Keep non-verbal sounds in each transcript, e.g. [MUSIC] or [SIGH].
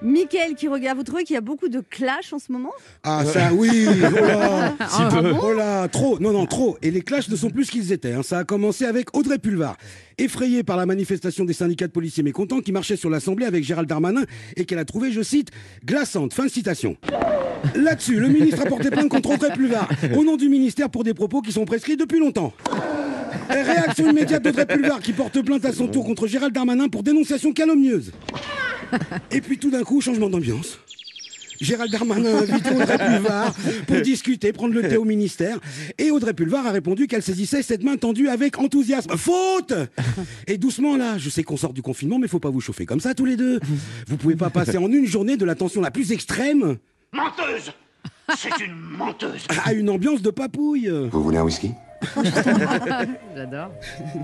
Mickaël qui regarde, vous trouvez qu'il y a beaucoup de clash en ce moment? Ah ça oui, oh là, [LAUGHS] Ah oh là, trop, non non trop. Et les clashs ne sont plus ce qu'ils étaient. hein. Ça a commencé avec Audrey Pulvar, effrayée par la manifestation des syndicats de policiers mécontents qui marchaient sur l'Assemblée avec Gérald Darmanin et qu'elle a trouvé, je cite, glaçante. Fin de citation. Là-dessus, le ministre a porté plainte contre Audrey Pulvar au nom du ministère pour des propos qui sont prescrits depuis longtemps. Et réaction immédiate d'Audrey Pulvar qui porte plainte à son tour contre Gérald Darmanin pour dénonciation calomnieuse. [LAUGHS] Et puis tout d'un coup, changement d'ambiance. Gérald Darmanin [LAUGHS] a invité Audrey Pulvar pour discuter, prendre le thé au ministère. Et Audrey Pulvar a répondu qu'elle saisissait cette main tendue avec enthousiasme. Faute Et doucement là, je sais qu'on sort du confinement, mais faut pas vous chauffer comme ça tous les deux. Vous pouvez pas passer en une journée de la tension la plus extrême Menteuse C'est une menteuse à une ambiance de papouille. Vous voulez un whisky? [LAUGHS] J'adore.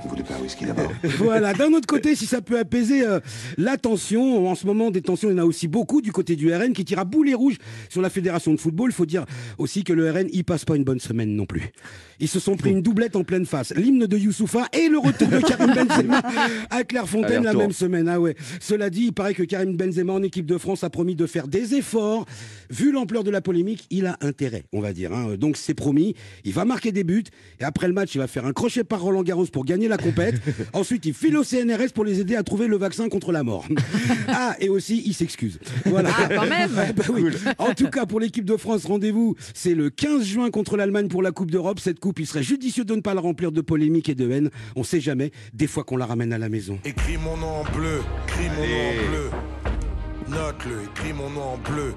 Vous voulez pas un whisky d'abord Voilà, d'un autre côté, si ça peut apaiser euh, la tension, en ce moment des tensions, il y en a aussi beaucoup du côté du RN qui tire à boulet rouge sur la fédération de football. Il faut dire aussi que le RN, il passe pas une bonne semaine non plus. Ils se sont pris une doublette en pleine face. L'hymne de Youssoufa et le retour de Karim [LAUGHS] Benzema à Clairefontaine la même semaine. Ah ouais. Cela dit, il paraît que Karim Benzema en équipe de France a promis de faire des efforts. Vu l'ampleur de la polémique, il a intérêt, on va dire. hein. Donc c'est promis. Il va marquer des buts et après le match, il va faire un crochet par Roland Garros pour gagner la compète. [LAUGHS] Ensuite, il file au CNRS pour les aider à trouver le vaccin contre la mort. [LAUGHS] ah, et aussi, il s'excuse. Voilà. Ah, quand même. Ouais, [LAUGHS] bah oui. En tout cas, pour l'équipe de France, rendez-vous, c'est le 15 juin contre l'Allemagne pour la Coupe d'Europe. Cette coupe, il serait judicieux de ne pas la remplir de polémiques et de haine. On sait jamais, des fois qu'on la ramène à la maison. Écris mon nom en bleu, écris mon nom en bleu. Note-le, écris mon nom en bleu.